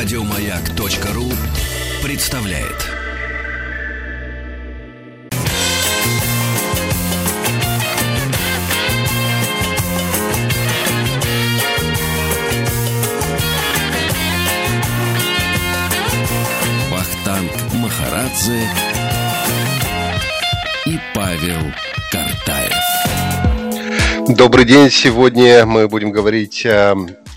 Радиомаяк.ру представляет. Вахтанг Махарадзе и Павел Картаев. Добрый день. Сегодня мы будем говорить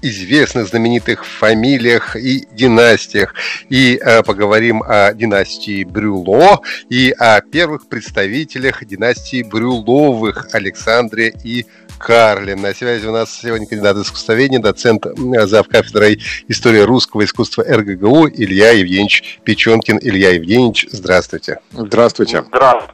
известных знаменитых фамилиях и династиях. И э, поговорим о династии Брюло и о первых представителях династии Брюловых Александре и Карле. На связи у нас сегодня кандидат искусствоведения, доцент зав. кафедрой истории русского искусства РГГУ Илья Евгеньевич Печенкин. Илья Евгеньевич, здравствуйте. Здравствуйте. Здравствуйте.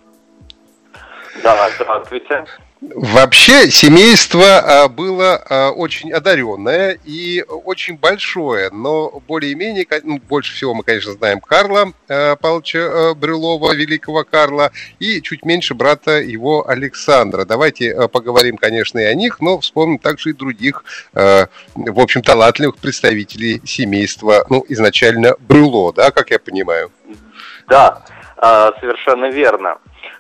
Да, здравствуйте. Вообще семейство а, было а, очень одаренное и очень большое, но более-менее, ну, больше всего мы, конечно, знаем Карла а, Павловича Брюлова, великого Карла, и чуть меньше брата его Александра. Давайте поговорим, конечно, и о них, но вспомним также и других, в общем, талантливых представителей семейства, ну, изначально Брюло, да, как я понимаю? Да, совершенно верно.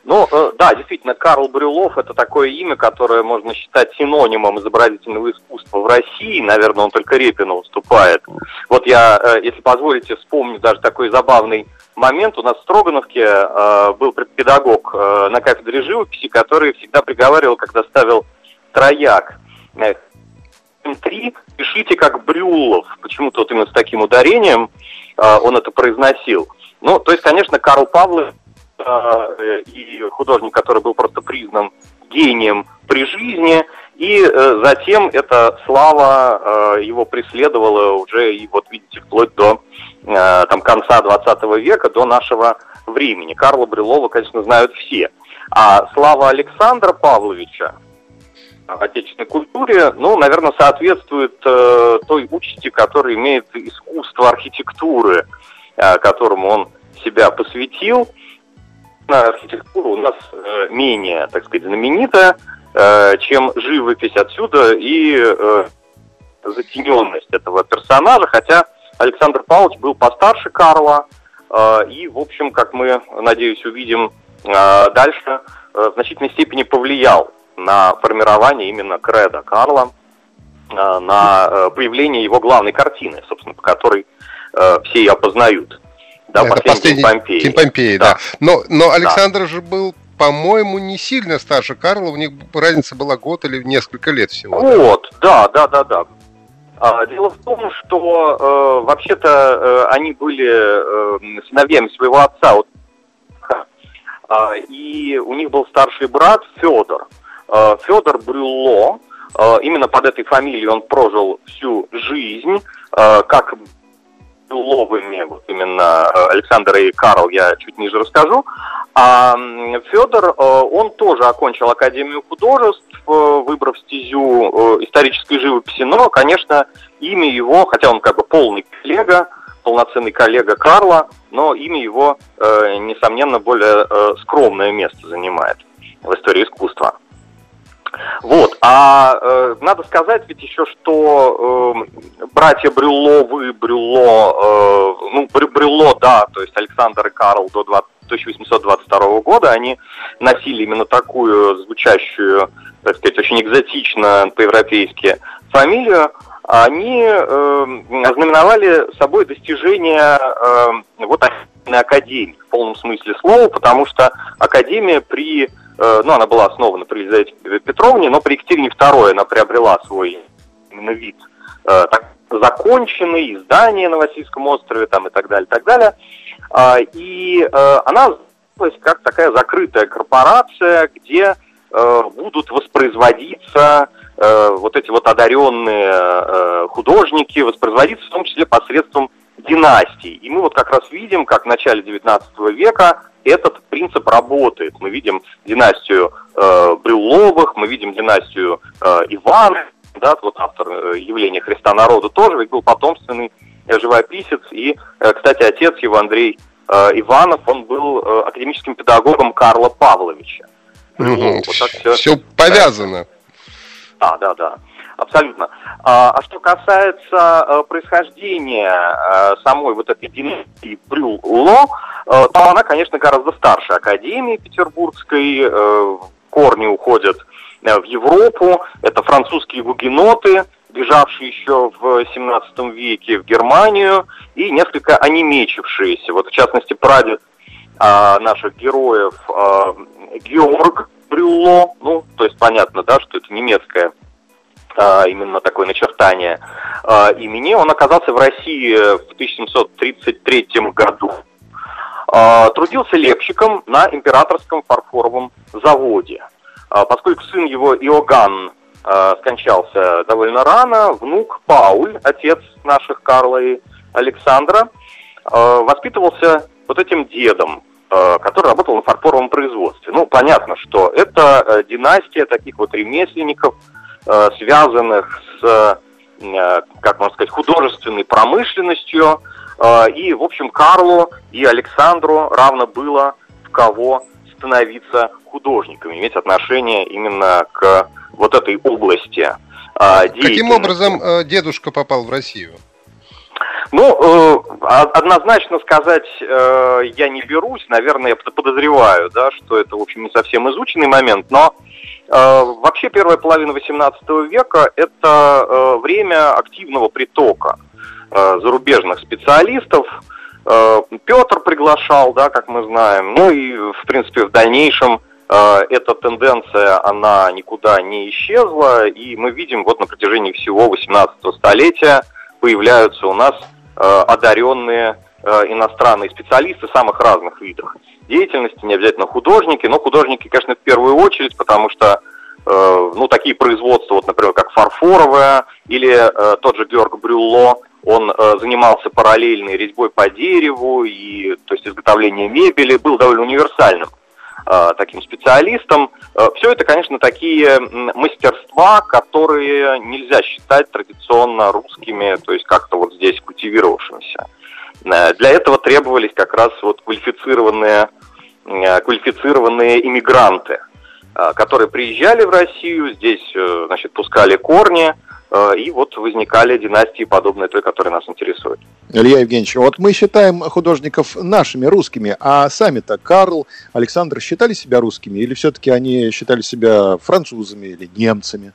Ну, э, да, действительно, Карл Брюлов – это такое имя, которое можно считать синонимом изобразительного искусства в России. Наверное, он только Репину уступает. Вот я, э, если позволите, вспомню даже такой забавный момент. У нас в Строгановке э, был педагог на кафедре живописи, который всегда приговаривал, когда ставил трояк. Три пишите как Брюлов. Почему-то вот именно с таким ударением он это произносил. Ну, то есть, конечно, Карл Павлович и художник, который был просто признан гением при жизни, и э, затем эта слава э, его преследовала уже, и вот видите, вплоть до там, конца 20 века, до нашего времени. Карла Брюлова, конечно, знают все. А слава Александра Павловича отечественной культуре, ну, наверное, соответствует э, той участи, которую имеет искусство архитектуры, э, которому он себя посвятил архитектура у нас э, менее, так сказать, знаменитая, э, чем живопись отсюда и э, затененность этого персонажа, хотя Александр Павлович был постарше Карла, и, в общем, как мы, надеюсь, увидим дальше, в значительной степени повлиял на формирование именно креда Карла, на появление его главной картины, собственно, по которой все ее опознают. Да, это последний, последний Помпеи. День Помпеи, да. да. Но, но Александр да. же был по-моему, не сильно старше Карла, у них разница была год или несколько лет всего. Вот, да, да, да, да. А, дело в том, что э, вообще-то э, они были э, сыновьями своего отца, вот, э, и у них был старший брат Федор. Э, Федор Брюло, э, именно под этой фамилией он прожил всю жизнь, э, как Беловыми, вот именно э, Александр и Карл я чуть ниже расскажу. А Федор, э, он тоже окончил Академию художеств, э, выбрав стезю исторической живописи, но, конечно, имя его, хотя он как бы полный коллега, полноценный коллега Карла, но имя его, несомненно, более скромное место занимает в истории искусства. Вот, а э, надо сказать ведь еще, что э, братья Брюловы, Брюло, э, ну, Брюло, да, то есть Александр и Карл до 20, 1822 года, они носили именно такую звучащую, так сказать, очень экзотично по-европейски фамилию, они э, ознаменовали собой достижение э, вот академии в полном смысле слова, потому что академия при Э, ну, она была основана при Елизавете Петровне, но при Екатерине II она приобрела свой именно вид э, так, законченный, издание на Васильском острове там, и так далее, и так далее. А, и э, она как такая закрытая корпорация, где будут воспроизводиться вот эти вот одаренные художники, воспроизводиться в том числе посредством династий. И мы вот как раз видим, как в начале XIX века этот принцип работает. Мы видим династию э, Брюловых, мы видим династию э, Ивана, да, вот автор э, явления Христа народу тоже, ведь был потомственный э, живописец. И, э, кстати, отец его, Андрей э, Иванов, он был э, академическим педагогом Карла Павловича. Угу. Вот так все, все повязано. Да, да, да. Абсолютно. А, а что касается э, происхождения э, самой вот этой династии Брюло, э, то она, конечно, гораздо старше Академии Петербургской. Э, корни уходят в Европу. Это французские гугеноты, бежавшие еще в 17 веке в Германию и несколько онемечившиеся. Вот, в частности, прадед э, наших героев э, Георг Брюло, ну, то есть понятно, да, что это немецкая а, именно такое начертание а, имени. Он оказался в России в 1733 году. А, трудился лепщиком на императорском фарфоровом заводе. Поскольку сын его Иоганн скончался довольно рано, внук Пауль, отец наших Карла и Александра, воспитывался вот этим дедом, который работал на фарфоровом производстве. Ну, понятно, что это э, династия таких вот ремесленников – связанных с, э, как можно сказать, художественной промышленностью. Э, и, в общем, Карлу и Александру равно было в кого становиться художниками, иметь отношение именно к вот этой области. Каким образом дедушка попал в Россию? Ну, однозначно сказать я не берусь, наверное, я подозреваю, да, что это, в общем, не совсем изученный момент, но Э, вообще первая половина XVIII века – это э, время активного притока э, зарубежных специалистов. Петр приглашал, да, как мы знаем. Ну и, в принципе, в дальнейшем эта тенденция, она никуда не исчезла. И мы видим, вот на протяжении всего 18 столетия появляются у нас одаренные иностранные специалисты самых разных видов деятельности, не обязательно художники, но художники, конечно, в первую очередь, потому что э, ну, такие производства, вот, например, как фарфоровая или э, тот же Георг Брюлло, он э, занимался параллельной резьбой по дереву и, то есть, изготовлением мебели, был довольно универсальным э, таким специалистом. Э, все это, конечно, такие мастерства, которые нельзя считать традиционно русскими, то есть как-то вот здесь культивировавшимися. Э, для этого требовались как раз вот квалифицированные, э, квалифицированные иммигранты, э, которые приезжали в Россию, здесь, значит, пускали корни, и вот возникали династии, подобные той, которая нас интересует. Илья Евгеньевич, вот мы считаем художников нашими, русскими, а сами-то Карл, Александр считали себя русскими или все-таки они считали себя французами или немцами?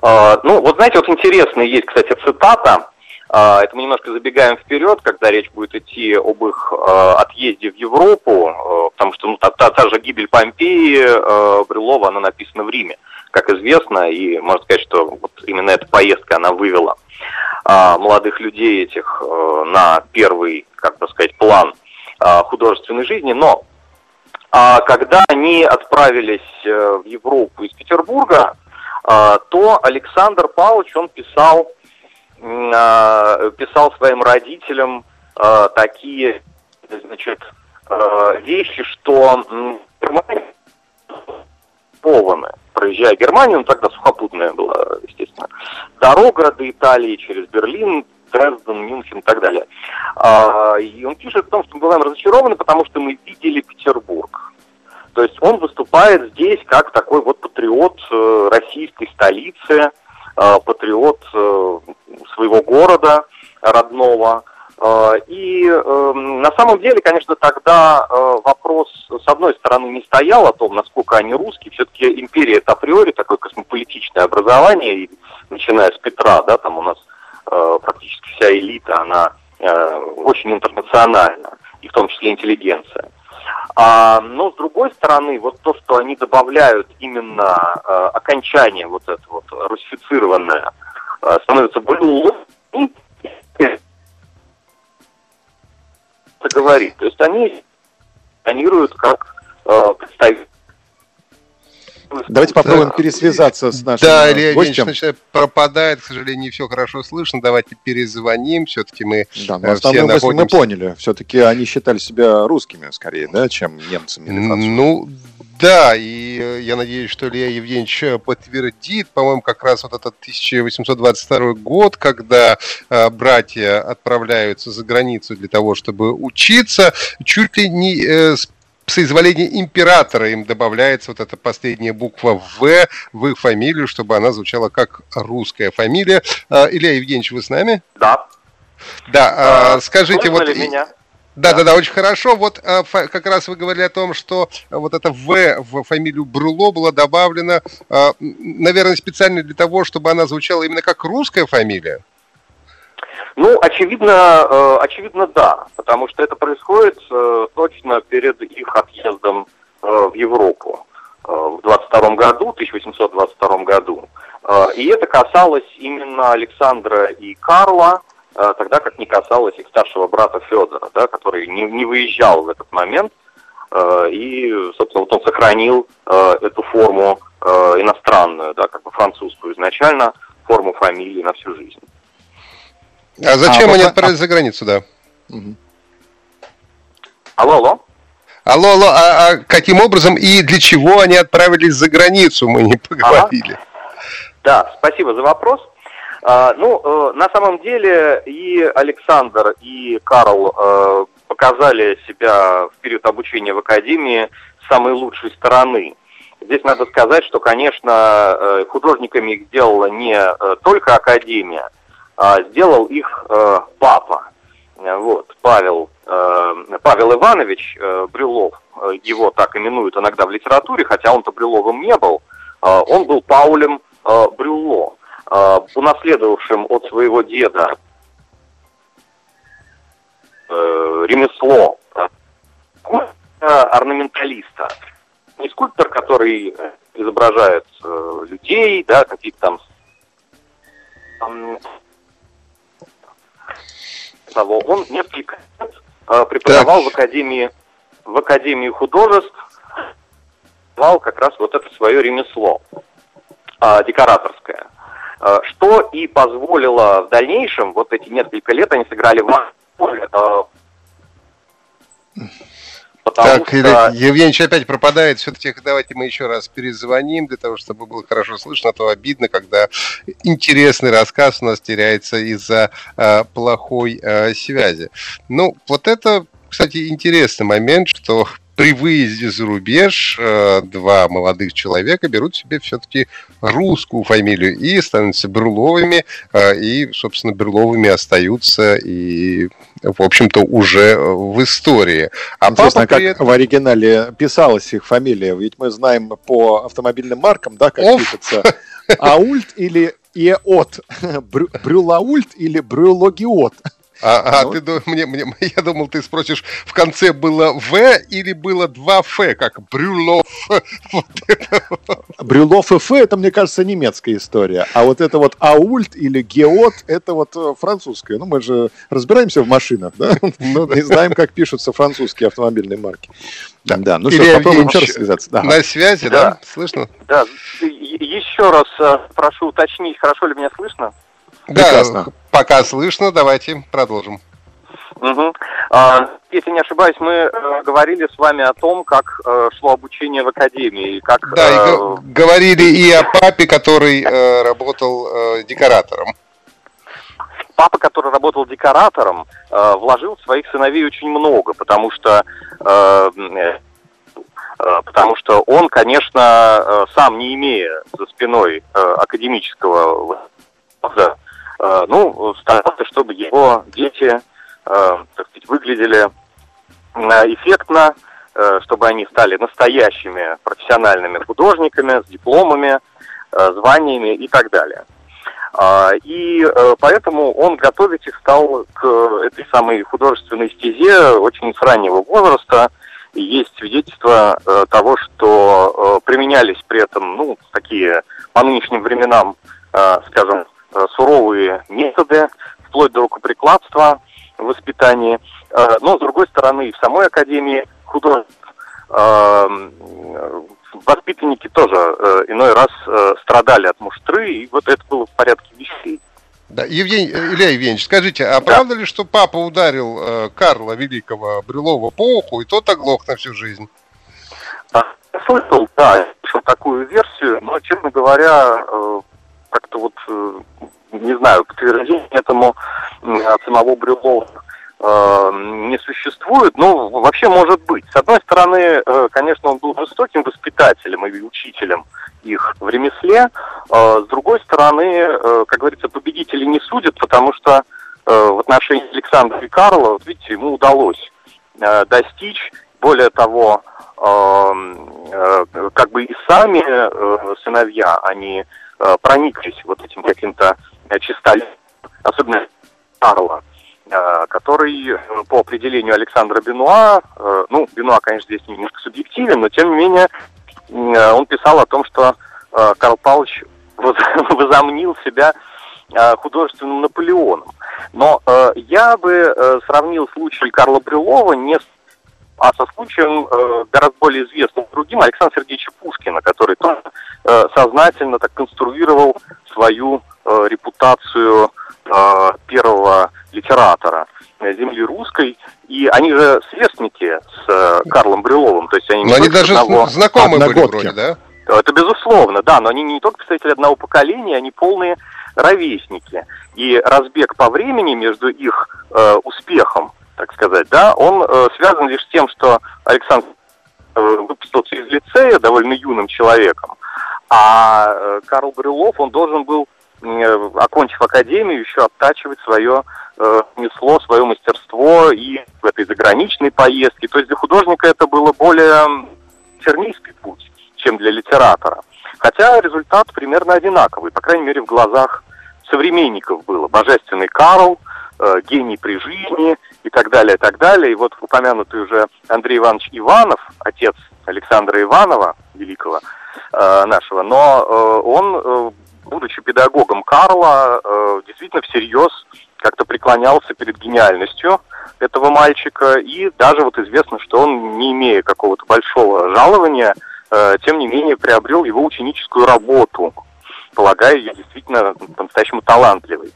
Ну, вот знаете, вот интересная есть, кстати, цитата это мы немножко забегаем вперед, когда речь будет идти об их а, отъезде в Европу, а, потому что ну, та, та, та же гибель Помпеи Брюлова, она написана в Риме, как известно, и можно сказать, что вот именно эта поездка, она вывела молодых людей этих на первый, как бы сказать, план художественной жизни, но когда они отправились э, в Европу из Петербурга, то Александр Павлович, он писал а, писал своим родителям а, такие значит, а, вещи, что Германия пованы. Проезжая Германию, ну тогда сухопутная была, естественно, дорога до Италии через Берлин, Дрезден, Мюнхен и так далее. И он пишет о том, что мы бываем разочарованы, потому что мы видели Петербург. То есть он выступает здесь как такой вот патриот э, российской столицы, Э, патриот э, города родного. Э, и на самом деле, конечно, тогда вопрос, с одной стороны, не стоял о том, насколько они русские. Все-таки империя это априори такое космополитичное образование, и начиная с Петра, да, там у нас практически вся элита, она очень интернациональна, и в том числе интеллигенция. А, но с другой стороны, вот то, что они добавляют именно а, окончание вот это вот русифицированное, а, становится более говорит. То есть они планируют как а, представители Давайте попробуем да. пересвязаться с нашим Да, Илья гостем. Ильич пропадает, к сожалению, не все хорошо слышно. Давайте перезвоним. Все-таки мы да, но э, все находимся... мы поняли. Все-таки они считали себя русскими скорее, да, чем немцами или французами. Ну, да, и э, я надеюсь, что Илья Евгеньевич э, подтвердит, по-моему, как раз вот этот 1822 год, когда э, братья отправляются за границу для того, чтобы учиться, чуть ли не э, с соизволения императора им добавляется вот эта последняя буква «В» в их фамилию, чтобы она звучала как русская фамилия. А, Илья Евгеньевич, вы с нами? Да. Да, а, скажите, вот... Меня? Да, да, да, очень хорошо. Вот а, как раз вы говорили о том, что вот это В в фамилию Бруло было добавлено, а, наверное, специально для того, чтобы она звучала именно как русская фамилия. Ну, очевидно, э, очевидно, да, потому что это происходит э, точно перед их отъездом э, в Европу в 22 году, 1822 году. И это касалось именно Александра и Карла, тогда как не касалось их старшего брата Федора, да, который не, не выезжал в этот момент. И, собственно, вот он сохранил эту форму иностранную, да, как бы французскую изначально, форму фамилии на всю жизнь. А зачем а, они отправились за границу, да? Угу. Алло, алло. Алло, алло, а, а каким образом и для чего они отправились за границу, мы не поговорили. Ага. Да, спасибо за вопрос. А, ну, э, на самом деле и Александр, и Карл э, показали себя в период обучения в Академии с самой лучшей стороны. Здесь надо сказать, что, конечно, э, художниками их сделала не э, только Академия, а, сделал их э, папа. Вот, Павел, э, Павел Иванович э, Брюлов, его так именуют иногда в литературе, хотя он-то Брюловым не был, он был Паулем Брюло, унаследовавшим от своего деда ремесло орнаменталиста. Не скульптор, который изображает людей, да, какие-то там того, он несколько лет э, преподавал так. в Академии, в Академии художеств, давал как раз вот это свое ремесло э, декораторское. Э, что и позволило в дальнейшем, вот эти несколько лет они сыграли в э, Потому так, что... Евгеньевич опять пропадает. Все-таки давайте мы еще раз перезвоним, для того, чтобы было хорошо слышно. А то обидно, когда интересный рассказ у нас теряется из-за э, плохой э, связи. Ну, вот это, кстати, интересный момент, что при выезде за рубеж э, два молодых человека берут себе все-таки русскую фамилию и становятся Берловыми, э, и, собственно, Берловыми остаются и, в общем-то, уже в истории. А Интересно, как этом... в оригинале писалась их фамилия? Ведь мы знаем по автомобильным маркам, да, как Оф. пишется. Аульт или Еот? Брюлаульт или Брюлогиот? А, а ну, ты мне, мне, я думал, ты спросишь, в конце было В или было два Ф, как Брюлов. Вот Брюлов и Ф, это, мне кажется, немецкая история. А вот это вот Аульт или Геот, это вот э, французская. Ну, мы же разбираемся в машинах, да? Ну, и знаем, как пишутся французские автомобильные марки. Да, да. ну что, попробуем еще раз связаться. Да. На связи, да? да? Слышно? Да. Еще раз э, прошу уточнить, хорошо ли меня слышно? Да, Прекрасно. Пока слышно, давайте продолжим. Угу. Если не ошибаюсь, мы э, говорили с вами о том, как э, шло обучение в академии. Как, да, э, и говорили и о папе, который работал декоратором. Папа, который работал декоратором, вложил в своих сыновей очень много, потому что потому что он, конечно, сам не имея за спиной академического ну, старался, чтобы его дети, э, так сказать, выглядели э, эффектно, чтобы они стали настоящими профессиональными художниками с дипломами, званиями и так далее. И поэтому он готовить их стал к этой самой художественной стезе очень с раннего возраста. И есть свидетельства того, что применялись при этом, ну, такие по нынешним временам, скажем, Э, суровые методы, вплоть до рукоприкладства в воспитании. Э, но, с другой стороны, в самой Академии художеств э, воспитанники тоже иной раз страдали от муштры, и вот это было в порядке вещей. Да, Евгений, Илья Евгеньевич, скажите, а да. правда ли, что папа ударил э, Карла Великого Брюлова по уху, и тот оглох на всю жизнь? Я слышал, да, слышал такую версию, но, честно говоря, э, как-то вот, э, не знаю, подтверждение этому от самого Брюлова не существует, ну, вообще может быть. С одной стороны, конечно, он был жестоким воспитателем и учителем их в ремесле. С другой стороны, как говорится, победители не судят, потому что в отношении Александра и Карла, вот видите, ему удалось достичь. Более того, как бы и сами сыновья, они прониклись вот этим каким-то чистолюбием, особенно Карла, э, который э, по определению Александра Бенуа, э, ну, Бенуа, конечно, здесь немножко субъективен, но тем не менее он писал о том, что Карл Павлович возомнил себя художественным Наполеоном. Но я бы сравнил случай Карла Брюлова не с а со случаем э, гораздо более известным другим Александра Сергеевича Пушкина, который тоже э, сознательно так конструировал свою э, репутацию э, первого литератора земли русской, и они же сверстники с э, Карлом Брюловым, то есть они но они даже одного... знакомы были вроде, да? Это безусловно, да, но они не только представители одного поколения, они полные ровесники. И разбег по времени между их э, успехом, так сказать, да, он э, связан лишь с тем, что Александр э, выпустился из лицея довольно юным человеком, а э, Карл Брюлов, он должен был Э, окончив академию, еще оттачивать свое ремесло, свое мастерство и в этой заграничной поездке. То есть для художника это было более тернистый путь, чем для литератора. Хотя результат примерно одинаковый, по крайней мере в глазах современников было. Божественный Карл, гений при жизни и так далее, и так далее. И вот упомянутый уже Андрей Иванович Иванов, отец Александра Иванова, великого э, нашего, но э, он э, будучи педагогом Карла, э, действительно всерьез как-то преклонялся перед гениальностью этого мальчика. И даже вот известно, что он, не имея какого-то большого жалования, э, тем не менее приобрел его ученическую работу, полагая ее действительно по-настоящему талантливой.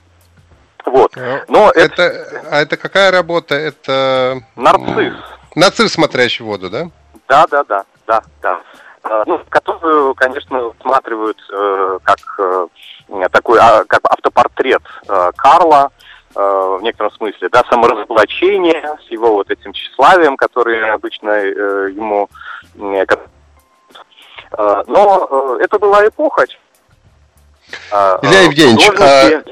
Вот. Э, Но это, это... А это какая работа? Это... Нарцисс. Нарцисс, смотрящий воду, да? Да, да, да, да, да. Э, ну, которую, конечно, усматривают э, как э, такой а, как автопортрет э, Карла, э, в некотором смысле, да, саморазоблачение с его вот этим тщеславием, которое обычно э, ему... Э, но э, это была эпоха. Илья Евгеньевич, а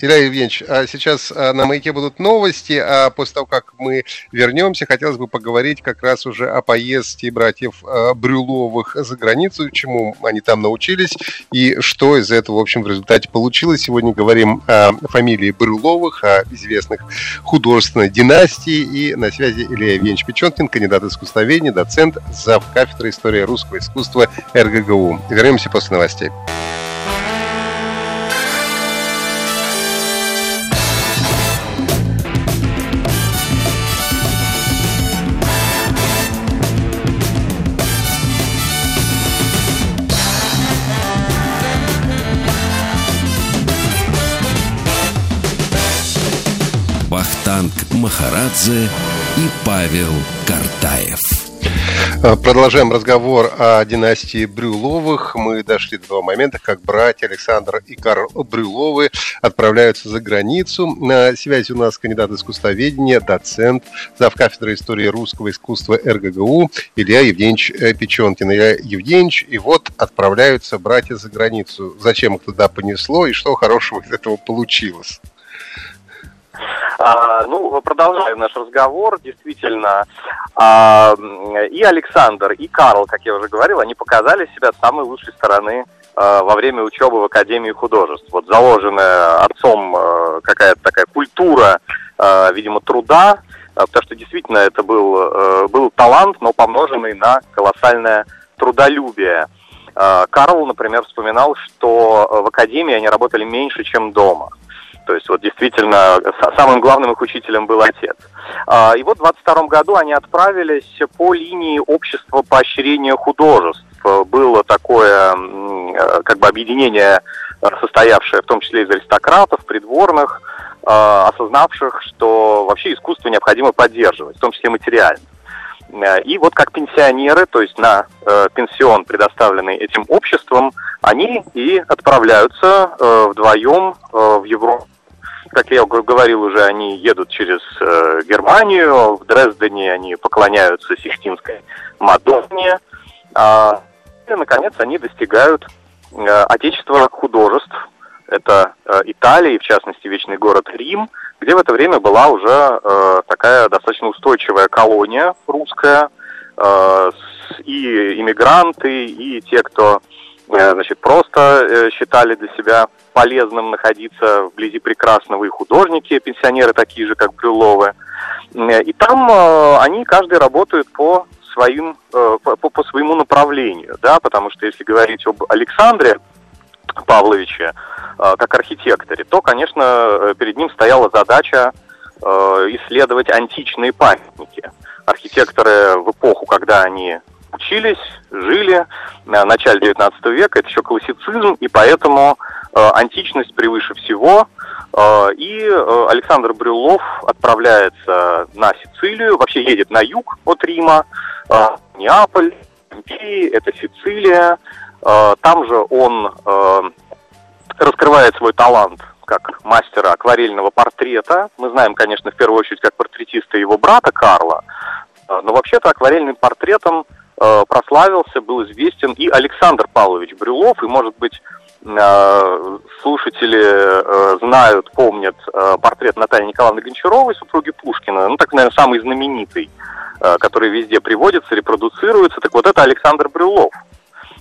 Илья Евгеньевич, а сейчас а, на маяке будут новости, а после того, как мы вернемся, хотелось бы поговорить как раз уже о поездке братьев а, Брюловых за границу, чему они там научились и что из этого, в общем, в результате получилось. Сегодня говорим о фамилии Брюловых, о известных художественной династии. И на связи Илья Евгеньевич Печенкин, кандидат искусствоведения, доцент, зав. кафедры истории русского искусства РГГУ. Вернемся после новостей. Махарадзе и Павел Картаев. Э, продолжаем разговор о династии Брюловых. Мы дошли до того момента, как братья Александр и Карл Брюловы отправляются за границу. На связи у нас кандидат искусствоведения, доцент, зав. кафедры истории русского искусства РГГУ Илья Евгеньевич э, Печенкин. Илья Евгеньевич, и вот отправляются братья за границу. Зачем их туда понесло и что хорошего из этого получилось? А, ну, продолжаем наш разговор. Действительно, а, и Александр, и Карл, как я уже говорил, они показали себя с самой лучшей стороны а, во время учебы в Академии художеств. Вот заложенная отцом а, какая-то такая культура, а, видимо, труда, а, потому что действительно это был, а, был талант, но помноженный на колоссальное трудолюбие. Карл, например, вспоминал, что в академии они работали меньше, чем дома. То есть вот действительно самым главным их учителем был отец. А, и вот в 22 году они отправились по линии общества поощрения художеств. Было такое как бы объединение, состоявшее в том числе из аристократов, придворных, а, осознавших, что вообще искусство необходимо поддерживать, в том числе материально. И вот как пенсионеры, то есть на э, пенсион, предоставленный этим обществом, они и отправляются э, вдвоем э, в Европу Как я говорил уже, они едут через э, Германию, в Дрездене они поклоняются Сixтинской Мадонне, а, и, наконец, они достигают э, Отечества художеств, это э, Италия, и в частности вечный город Рим, где в это время была уже э, такая достаточно устойчивая колония русская, э, и иммигранты, и те, кто э, значит, просто э, считали для себя полезным находиться вблизи прекрасного, и художники, пенсионеры такие же, как Брюловы. И там э, они каждый работают по своим, по, по своему направлению, да, потому что если говорить об Александре Павловиче как архитекторе, то, конечно, перед ним стояла задача исследовать античные памятники. Архитекторы в эпоху, когда они учились, жили в начале 19 века, это еще классицизм, и поэтому э, античность превыше всего. Э, и э, Александр Брюлов отправляется на Сицилию, вообще едет на юг от Рима, э, Неаполь, Помпеи, это Сицилия. Э, там же он э, раскрывает свой талант как мастера акварельного портрета. Мы знаем, конечно, в первую очередь как портретиста его брата Карла, э, но вообще-то акварельным портретом Э, прославился, был известен и Александр Павлович Брюлов, и, может быть, э, слушатели э, знают, помнят портрет Натальи Николаевны Гончаровой, супруги Пушкина, ну, так, наверное, самый знаменитый, который везде приводится, репродуцируется. Так вот, это Александр Брюлов.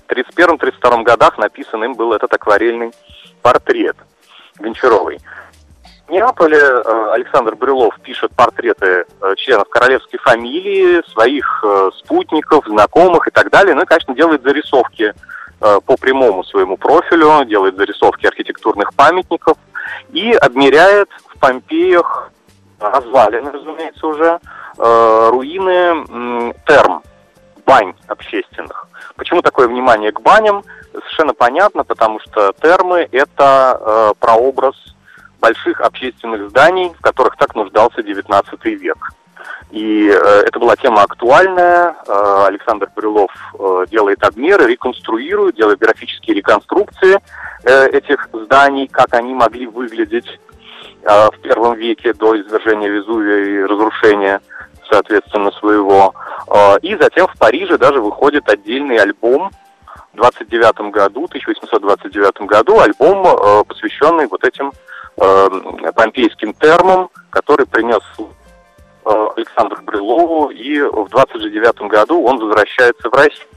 В 1931-1932 годах написан им был этот акварельный портрет Гончаровой. Неаполе э, Александр Брюлов пишет портреты э, членов королевской фамилии, своих э, спутников, знакомых и так далее. Ну и, конечно, делает зарисовки по прямому своему профилю, делает зарисовки архитектурных памятников и обмеряет в Помпеях развалины, разумеется, уже руины терм, бань общественных. Почему такое внимание к баням? Совершенно понятно, потому что термы – это прообраз больших общественных зданий, в которых так нуждался XIX век. И э, это была тема актуальная. Э, Александр Брюлов э, делает обмеры, реконструирует, делает графические реконструкции э, этих зданий, как они могли выглядеть э, в первом веке до извержения Везувия и разрушения, соответственно, своего. Э, и затем в Париже даже выходит отдельный альбом в 29 году, 1829 году, альбом, э, посвященный вот этим э, помпейским термом, который принес э, Александру Брюлову, и в 29 году он возвращается в Россию.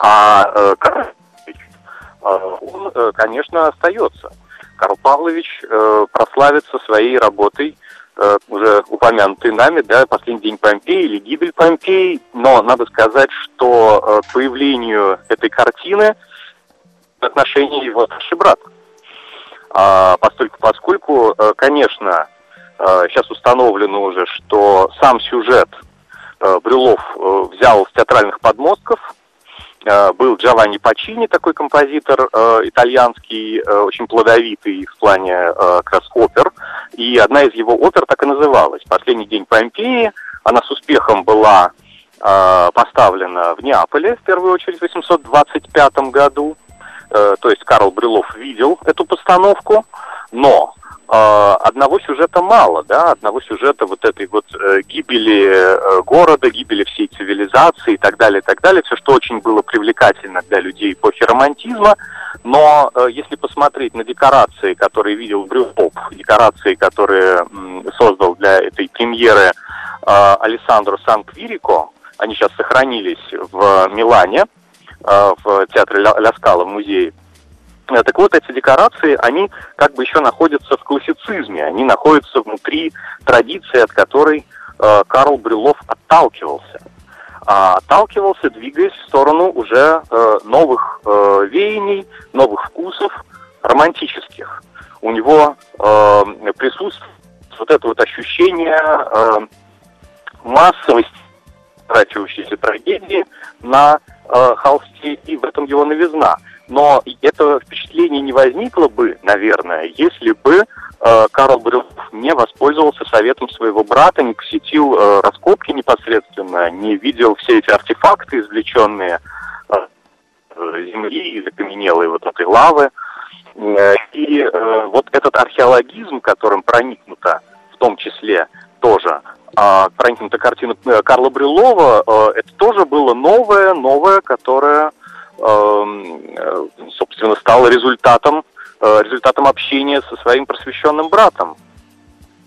А э, Карл э, он, э, конечно, остается. Карл Павлович э, прославится своей работой, э, уже упомянутой нами, да, «Последний день Помпеи» или «Гибель Помпеи», но надо сказать, что э, появлению этой картины в отношении его старший брат – постольку, поскольку, э, конечно, сейчас э, установлено уже, что сам сюжет э, Брюлов взял с театральных подмостков, был Джованни Пачини, такой композитор итальянский, очень плодовитый в плане как раз опер, и одна из его опер так и называлась «Последний день Помпеи», она с успехом была поставлена в Неаполе, в первую очередь, в 825 году, Э, то есть Карл Брюлов видел эту постановку, но э, одного сюжета мало, да, одного сюжета вот этой вот э, гибели города, гибели всей цивилизации и так далее, и так далее, все, что очень было привлекательно для людей эпохи романтизма, но если посмотреть на декорации, которые видел Брюлов, декорации, которые создал для этой премьеры Александру Сан-Квирико, они сейчас сохранились в Милане, в театре Ля Скала, в музее. Э, так вот, эти декорации, они как бы еще находятся в классицизме, они находятся внутри традиции, от которой э, Карл Брюлов отталкивался. А отталкивался, двигаясь в сторону уже э, новых веяний, новых вкусов, романтических. У него присутствует вот это вот ощущение массовости разворачивающейся трагедии на э, холсте, и в этом его новизна. Но это впечатление не возникло бы, наверное, если бы э, Карл Брюлов не воспользовался советом своего брата, не посетил э, раскопки непосредственно, не видел все эти артефакты, извлеченные э, земли из окаменелой вот этой лавы. Э, и э, вот этот археологизм, которым проникнута в том числе тоже а, проникнута картина э, Карла Брюлова, э, это тоже было новое, новое, которое, эм, э, собственно, стало результатом, результатом общения со своим просвещенным братом.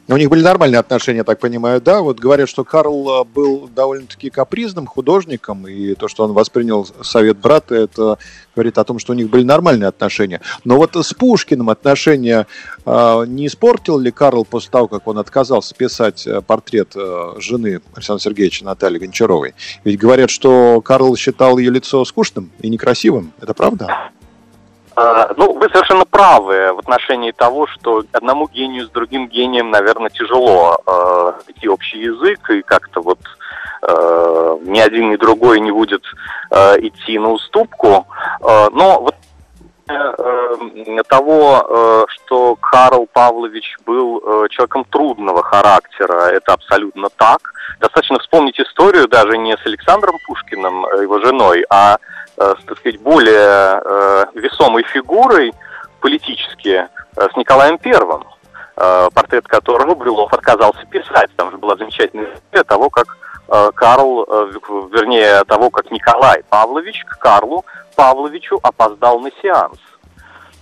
У них были нормальные отношения, так понимаю, да? Вот говорят, что Карл был довольно-таки капризным художником, и то, что он воспринял совет брата, это говорит о том, что у них были нормальные отношения. Но вот с Пушкиным отношения э, не испортил ли Карл после того, как он отказался писать э, портрет э, жены Александра Сергеевича Натальи Гончаровой? Ведь говорят, что Карл считал ее лицо скучным и некрасивым. Это правда? А, ну, вы совершенно правы в отношении того, что одному гению с другим гением, наверное, тяжело э, найти общий язык и как-то вот э, ни один, ни другой не будет э, идти на уступку. Э, но вот э, э того, э, что Карл Павлович был э, человеком трудного характера, это абсолютно так. Достаточно вспомнить историю даже не с Александром Пушкиным, его женой, а Э, так сказать, более э, весомой фигурой политически э, с Николаем Первым, портрет которого Брюлов отказался писать. Там же была замечательная история того, как Карл, вернее, того, как Николай Павлович к Карлу Павловичу опоздал на сеанс.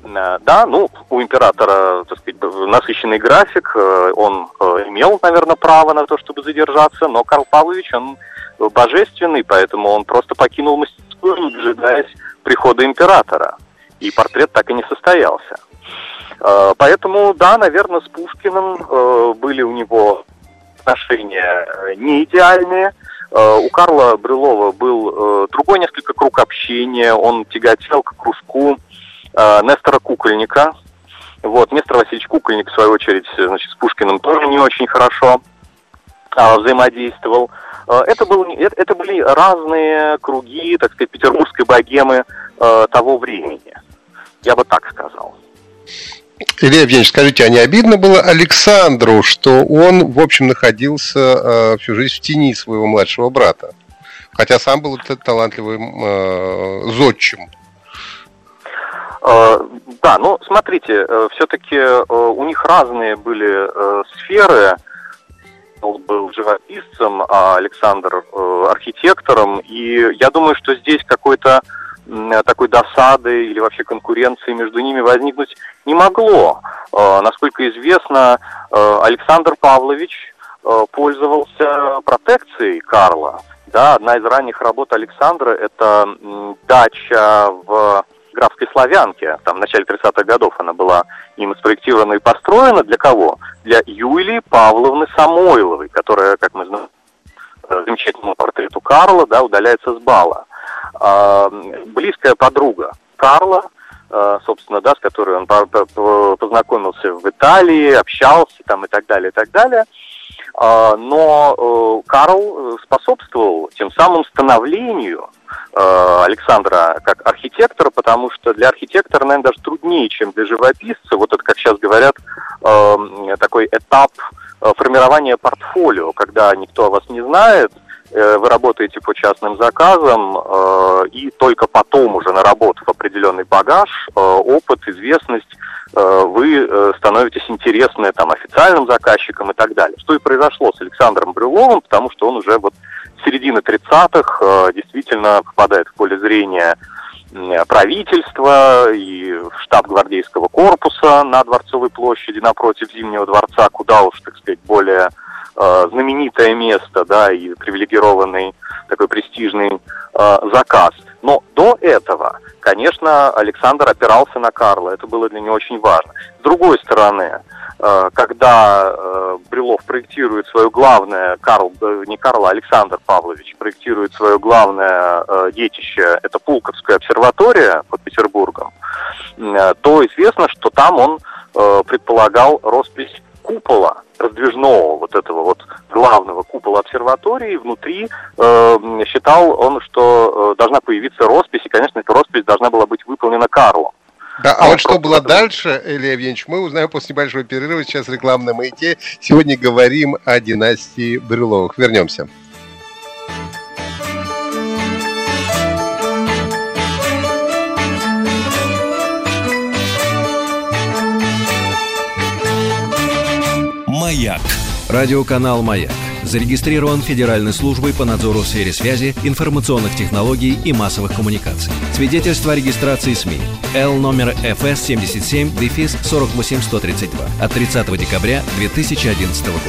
Да, ну, у императора, так сказать, насыщенный график, он имел, наверное, право на то, чтобы задержаться, но Карл Павлович, он божественный, поэтому он просто покинул мастерскую не дожидаясь прихода императора. И портрет так и не состоялся. Э, поэтому, да, наверное, с Пушкиным э, были у него отношения э, не идеальные. У Карла Брюлова был другой несколько круг общения. Он тяготел к кружку Нестора Кукольника. Вот, Нестор Васильевич Кукольник, в свою очередь, значит, с Пушкиным тоже не очень хорошо взаимодействовал. Э, это, был, это были разные круги, так сказать, петербургской богемы э, того времени. Я бы так сказал. Илья Евгеньевич, скажите, а не обидно было Александру, что он, в общем, находился э, всю жизнь в тени своего младшего брата? Хотя сам был талантливым э, зодчим. Э, да, ну смотрите, э, все-таки э, у них разные были сферы он был живописцем, а Александр э, архитектором. И я думаю, что здесь какой-то такой досады или вообще конкуренции между ними возникнуть не могло. Э, насколько известно, э, Александр Павлович пользовался протекцией Карла. Да, одна из ранних работ Александра – это дача в Графской Славянке. Там в начале 30-х годов она была им спроектирована и построена. Для кого? Для Юлии Павловны Самойловой, которая, как мы знаем, замечательному портрету Карла, да, удаляется с бала. А, близкая подруга Карла, а, собственно, да, с которой он познакомился в Италии, общался там и так далее, и так далее. А, но э, Карл способствовал тем самым становлению Э, Александра как архитектора, потому что для архитектора, наверное, даже труднее, чем для живописца. Вот это, как сейчас говорят, э, такой этап э, формирования портфолио, когда никто о вас не знает, вы работаете по частным заказам, и только потом уже наработав определенный багаж, опыт, известность, вы становитесь интересны там, официальным заказчикам и так далее. Что и произошло с Александром Брюловым, потому что он уже вот середины 30-х э, действительно попадает в поле зрения правительства и штаб гвардейского корпуса на Дворцовой площади напротив Зимнего дворца, куда уж, так сказать, более э, знаменитое место, да, и привилегированный такой престижный э, заказ. Но до этого, конечно, Александр опирался на Карла, это было для него очень важно. С другой стороны, Э, когда э, Брюлов проектирует свое главное, Карл, э, не Карл, а Александр Павлович проектирует свое главное детище, это Пулковская обсерватория под Петербургом, то известно, что там он предполагал роспись купола раздвижного вот этого вот главного купола обсерватории внутри э, считал он, что э, должна появиться роспись, и, конечно, эта роспись должна была быть выполнена Карлом. Да, а вот что было дальше, Илья Евгеньевич, мы узнаем после небольшого перерыва. Сейчас рекламная маяке. Сегодня говорим о династии Брюловых. Вернемся. Маяк. Радиоканал «Маяк» зарегистрирован Федеральной службой по надзору в сфере связи, информационных технологий и массовых коммуникаций. Свидетельство о регистрации СМИ. Л номер ФС 77 дефис 48132 от 30 декабря 2011 года.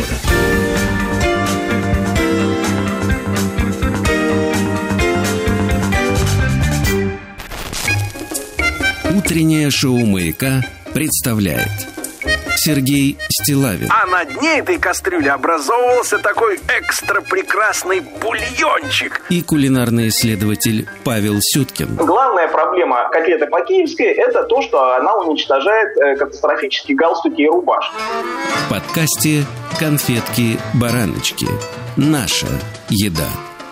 Утреннее шоу «Маяка» представляет – Сергей Стилавин. А на дне этой кастрюли образовывался такой экстра прекрасный бульончик. И кулинарный исследователь Павел Сюткин. Главная проблема котлеты по-киевски – это то, что она уничтожает э, катастрофические галстуки и рубашки. В подкасте «Конфетки-бараночки». Наша еда.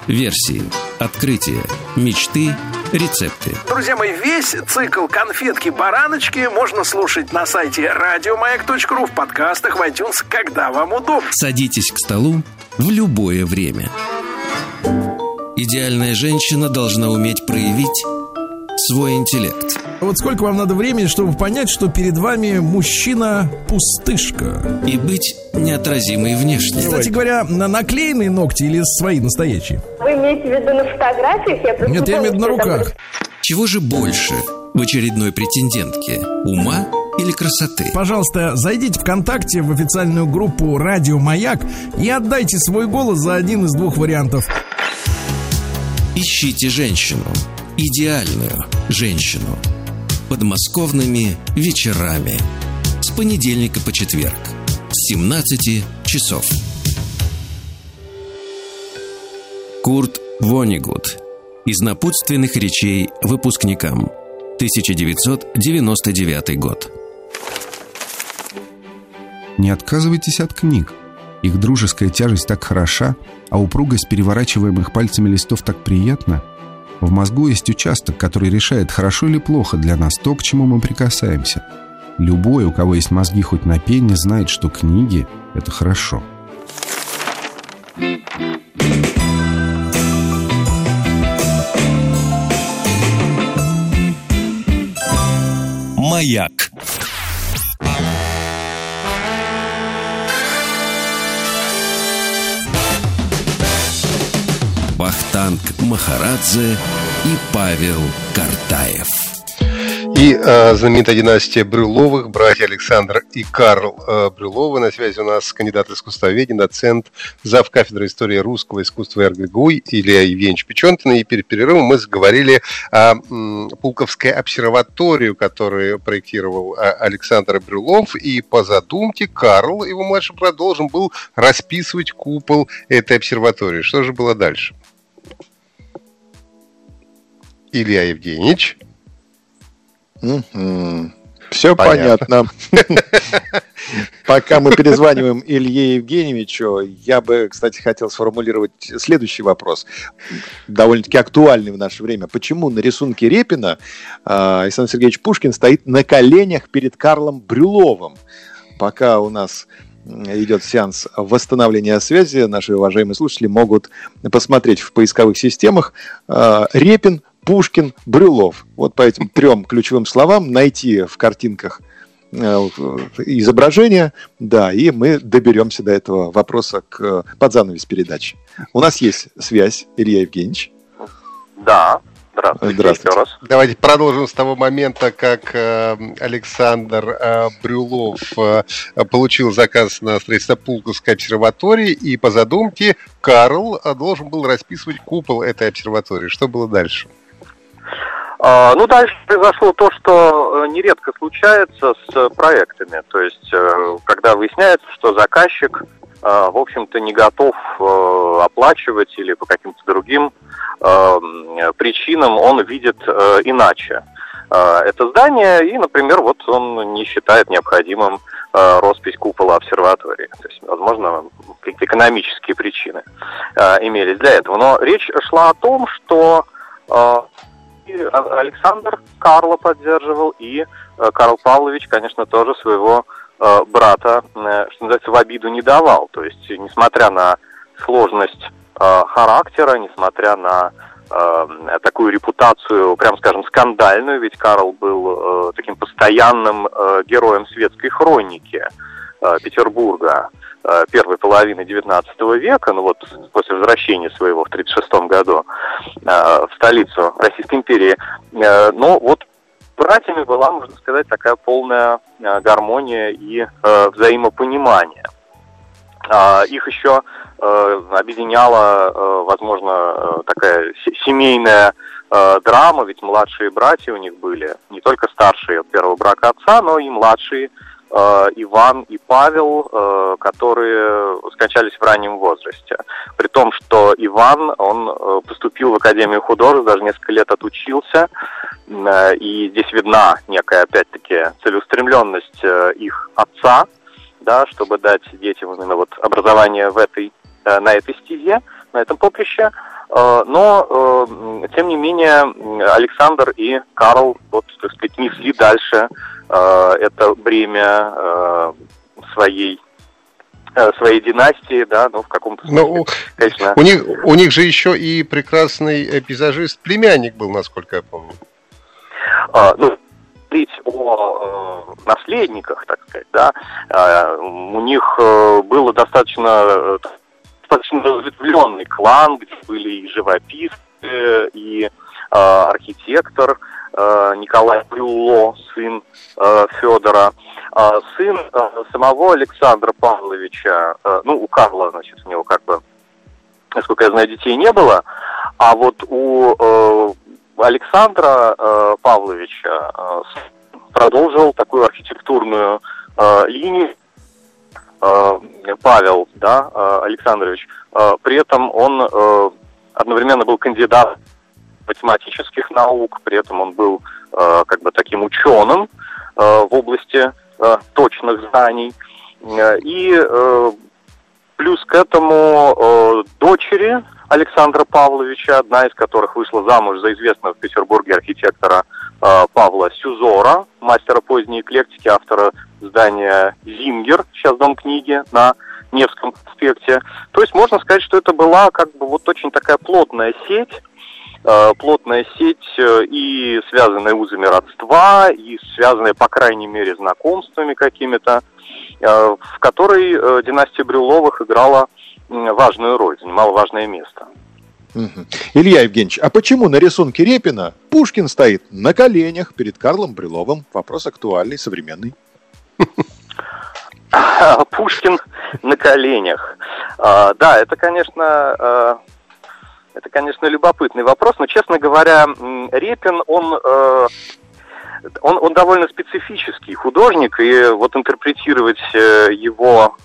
Версии, открытия, мечты – рецепты. Друзья мои, весь цикл «Конфетки-бараночки» можно слушать на сайте радиомаяк.ру, в подкастах, в iTunes, когда вам удобно. Садитесь к столу в любое время. Идеальная женщина должна уметь проявить свой интеллект. Вот сколько вам надо времени, чтобы понять, что перед вами мужчина-пустышка? И быть неотразимой внешне. Кстати говоря, на наклеенные ногти или свои настоящие? Вы имеете в виду на фотографиях? Я Нет, я имею в виду на руках. Чего же больше в очередной претендентке? Ума или красоты? Пожалуйста, зайдите ВКонтакте в официальную группу «Радио Маяк» и отдайте свой голос за один из двух вариантов. Ищите женщину идеальную женщину подмосковными вечерами с понедельника по четверг с 17 часов. Курт Вонигуд из напутственных речей выпускникам 1999 год. Не отказывайтесь от книг. Их дружеская тяжесть так хороша, а упругость переворачиваемых пальцами листов так приятна – в мозгу есть участок, который решает, хорошо или плохо для нас то, к чему мы прикасаемся. Любой, у кого есть мозги хоть на пене, знает, что книги — это хорошо. Маяк. Вахтанг Махарадзе и Павел Картаев. И э, знаменитая династия Брюловых, братья Александр и Карл э, Брюловы. На связи у нас кандидат искусствоведения, доцент, зав. кафедры истории русского искусства РГГУ Илья Евгеньевич Печенкин. И перед перерывом мы заговорили о м, Пулковской обсерваторию, которую проектировал а, Александр Брюлов. И по задумке Карл, его младший брат, должен был расписывать купол этой обсерватории. Что же было дальше? Илья Евгеньевич. Угу. Все понятно. Пока мы перезваниваем Илье Евгеньевичу, я бы, кстати, хотел сформулировать следующий вопрос, довольно-таки актуальный в наше время. Почему на рисунке Репина а, Александр Сергеевич Пушкин стоит на коленях перед Карлом Брюловым? Пока у нас идет сеанс восстановления связи, наши уважаемые слушатели могут посмотреть в поисковых системах а, Репин Пушкин, Брюлов. Вот по этим трем ключевым словам найти в картинках э, изображения, да, и мы доберемся до этого вопроса к, под занавес передачи. У нас есть связь, Илья Евгеньевич. Да, здравствуйте, здравствуйте. еще раз. Давайте продолжим с того момента, как э, Александр э, Брюлов э, получил заказ на строительство Пулковской обсерватории, и по задумке Карл э, должен был расписывать купол этой обсерватории. Что было дальше? А, ну, дальше произошло то, что э, нередко случается с проектами. То есть, э, когда выясняется, что заказчик, э, в общем-то, не готов оплачивать или по каким-то другим причинам он видит иначе это здание, и, например, вот он не считает необходимым роспись купола обсерватории. То есть, возможно, какие-то экономические причины имелись для этого. Но речь шла о том, что Александр Карла поддерживал, и э, Карл Павлович, конечно, тоже своего э, брата, э, что называется, в обиду не давал. То есть, несмотря на сложность характера, несмотря на такую репутацию, прям скажем, скандальную, ведь Карл был таким постоянным героем светской хроники Петербурга, первой половины XIX века, ну вот после возвращения своего в 1936 году в столицу Российской империи. Но вот братьями была, можно сказать, такая полная гармония и взаимопонимание. Их еще объединяла, возможно, такая семейная э, драма, ведь младшие братья у них были, не только старшие от первого брака отца, но и младшие э, Иван и Павел, э, которые скончались в раннем возрасте. При том, что Иван, он э, поступил в Академию художеств, даже несколько лет отучился, э, и здесь видна некая, опять-таки, целеустремленность э, их отца, да, чтобы дать детям именно вот образование в этой, э, на этой стезе, на этом поприще. Э, но, э, тем не менее, Александр и Карл, вот, так сказать, несли дальше э, это бремя своей своей династии, да, ну, в каком-то смысле, ну, конечно. У них, у них же еще и прекрасный пейзажист, племянник был, насколько я помню. А, ну, говорить о э, наследниках, так сказать, да, э, у них э, было достаточно достаточно разветвленный клан, где были и живописцы, и э, архитектор э, Николай Брюло, сын э, Федора, э, сын э, самого Александра Павловича, э, ну, у Карла, значит, у него как бы, насколько я знаю, детей не было, а вот у э, Александра э, Павловича э, продолжил такую архитектурную э, линию, Э, Павел да, э, Александрович. Э, при этом он одновременно был кандидат математических наук, при этом он был как бы таким ученым в области точных знаний. И плюс к этому дочери Александра Павловича, одна из которых вышла замуж за известного в Петербурге архитектора Павла Сюзора, мастера поздней эклектики, автора здания «Зингер», сейчас Дом книги, на Невском проспекте. То есть можно сказать, что это была как бы вот очень такая плотная сеть, э, плотная сеть э, и связанная узами родства, и связанная, по крайней мере, знакомствами какими-то, э, в которой династия Брюловых играла важную роль, занимала важное место. Угу. Илья Евгеньевич, а почему на рисунке Репина Пушкин стоит на коленях перед Карлом Брюловым? Вопрос актуальный, современный. Пушкин на коленях. А, да, это, конечно, это, конечно, любопытный вопрос, но, честно говоря, Репин, он, а, он, он довольно специфический художник, и вот интерпретировать э, его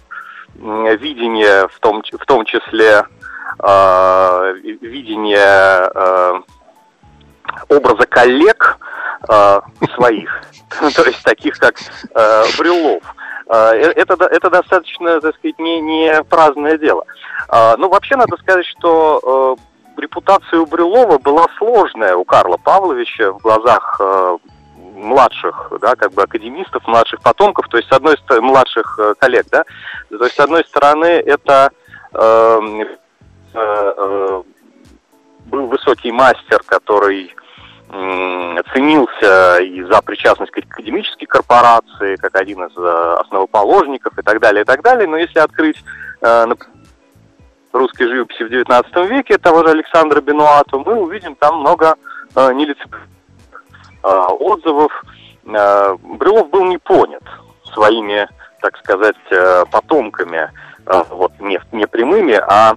видение, в том, в том числе видение образа коллег своих, то есть таких как Брюлов, а, э, это, это достаточно, так сказать, не, не праздное дело. А, ну, вообще надо сказать, что э, репутация у Брюлова была сложная у Карла Павловича в глазах э, младших, да, как бы академистов, младших потомков, то есть с одной стороны, младших коллег, да, то есть с одной стороны это э, э, э, был высокий мастер, который ценился и за причастность к академической корпорации, как один из э, основоположников и так далее, и так далее. Но если открыть э, русской живописи в XIX веке того же Александра Бенуа, то мы увидим там много э, нелицеприятных отзывов. Брюлов был не понят своими, так сказать, потомками, вот, не, не прямыми, а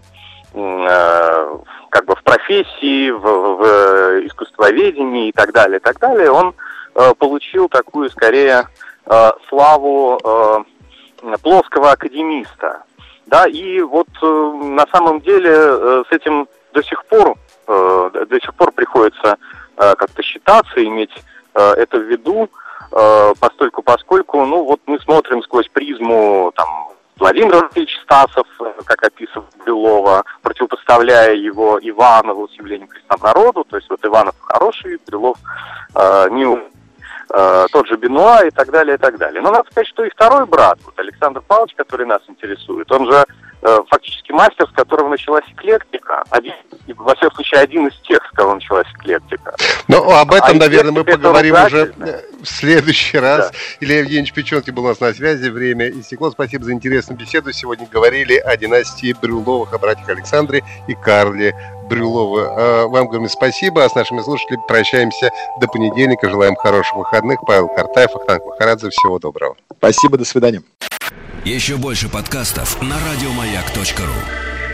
как бы в профессии, в, в искусствоведении и так далее, и так далее, он э, получил такую, скорее, э, славу э, плоского академиста. Да, и вот э, на самом деле э, с этим до сих пор, э, до сих пор приходится как-то считаться, иметь это в виду, постольку, поскольку, ну вот мы смотрим сквозь призму там Владимир Васильевич Стасов, как описывал Брюлова, противопоставляя его Иванову с явлением народу, то есть вот Иванов хороший, Брюлов э, не э, тот же Бенуа и так далее, и так далее. Но надо сказать, что и второй брат, вот Александр Павлович, который нас интересует, он же э, фактически мастер, с которого началась эклектика, один, во всяком случае, один из тех, с кого началась эклектика. Ну, об этом, а наверное, мы поговорим уже в следующий раз. Да. Илья Евгеньевич Печенки был у нас на связи. Время истекло. Спасибо за интересную беседу. Сегодня говорили о династии Брюловых, о братьях Александре и Карле Брюловы. А, вам говорим спасибо, а с нашими слушателями прощаемся до понедельника. Желаем хороших выходных. Павел Картаев, Ахтанг Махарадзе. Всего доброго. Спасибо, до свидания. Еще больше подкастов на радиомаяк.ру